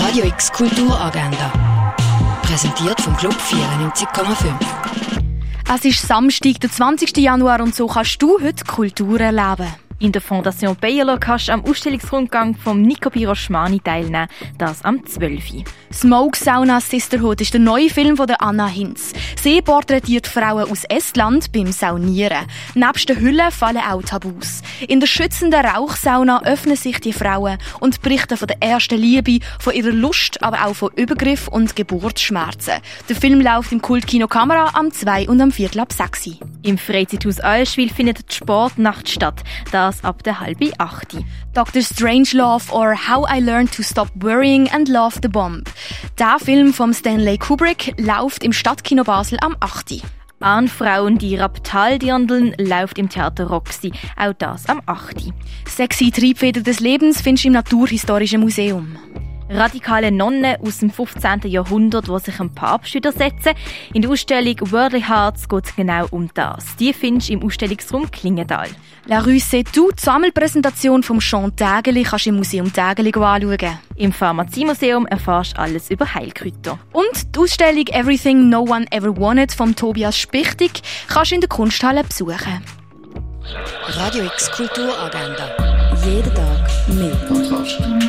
Radio X Kulturagenda. Präsentiert vom Club 94,5. Es ist Samstag, der 20. Januar und so kannst du heute Kultur erleben. In der Fondation Bayerlo kannst du am Ausstellungsrundgang vom Nico Piroschmani teilnehmen, das am 12. Smoke Sauna Sisterhood ist der neue Film von Anna Hinz. Sie porträtiert Frauen aus Estland beim Saunieren. Nebst den Hüllen fallen auch Tabus. In der schützenden Rauchsauna öffnen sich die Frauen und berichten von der ersten Liebe, von ihrer Lust, aber auch von Übergriff und Geburtsschmerzen. Der Film läuft im Kultkino Kamera am 2 und am 4 ab 6. Im Freizeithaus Eulschwil findet die Sportnacht statt. Da das ab der halben acht. Dr. Strangelove or How I Learned to Stop Worrying and Love the Bomb. Der Film von Stanley Kubrick läuft im Stadtkino Basel am 8. Frauen, die Raptaldirndeln läuft im Theater Roxy, auch das am 8. Sexy Triebfeder des Lebens findest du im Naturhistorischen Museum radikale Nonnen aus dem 15. Jahrhundert, die sich dem Papst widersetzen. In der Ausstellung Worldly Hearts geht es genau um das. Die findest du im Ausstellungsraum Klingenthal. La Rue C'est Tout, die Sammelpräsentation vom Jean Tägeli kannst du im Museum Tägeli anschauen. Im Pharmaziemuseum erfährst du alles über Heilkräuter. Und die Ausstellung Everything No One Ever Wanted von Tobias Spichtig kannst du in der Kunsthalle besuchen. Radio X Kulturagenda. Jeden Tag mehr. Podcast.